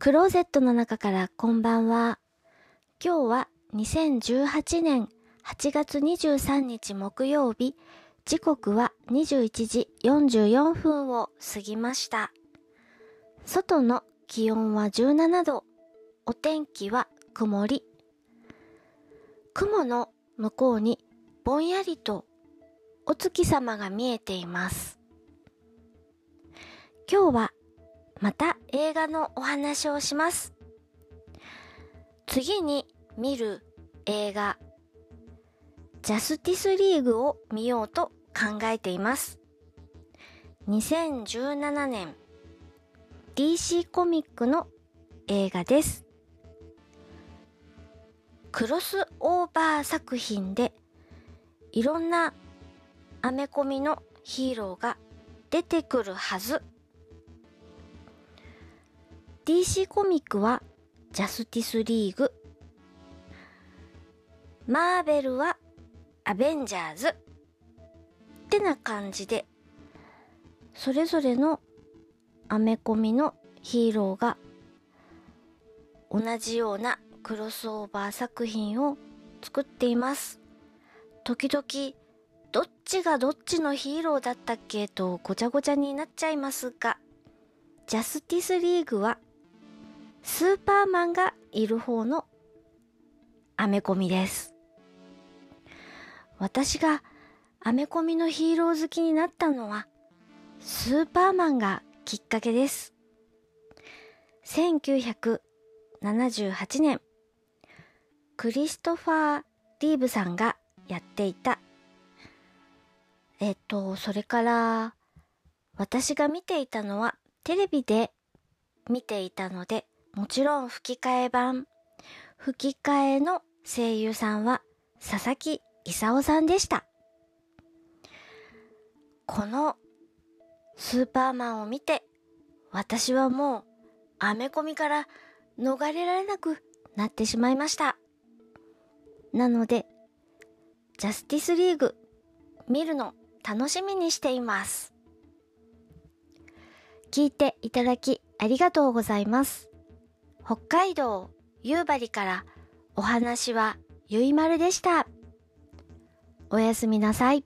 クローゼットの中からこんばんは。今日は2018年8月23日木曜日、時刻は21時44分を過ぎました。外の気温は17度、お天気は曇り。雲の向こうにぼんやりとお月様が見えています。今日はまた映画のお話をします。次に見る映画、ジャスティスリーグを見ようと考えています。2017年 DC コミックの映画です。クロスオーバー作品でいろんなアメコミのヒーローが出てくるはず DC コミックはジャスティスリーグ。マーベルはアベンジャーズ。ってな感じで、それぞれのアメコミのヒーローが同じようなクロスオーバー作品を作っています。時々、どっちがどっちのヒーローだったっけとごちゃごちゃになっちゃいますが、ジャスティスリーグはスーパーマンがいる方のアメコミです。私がアメコミのヒーロー好きになったのはスーパーマンがきっかけです。1978年、クリストファー・リーブさんがやっていた。えっと、それから私が見ていたのはテレビで見ていたのでもちろん吹き替え版。吹き替えの声優さんは佐々木勲さんでした。このスーパーマンを見て私はもうアメコミから逃れられなくなってしまいました。なので、ジャスティスリーグ見るの楽しみにしています。聞いていただきありがとうございます。北海道夕張からお話はゆいまるでした。おやすみなさい。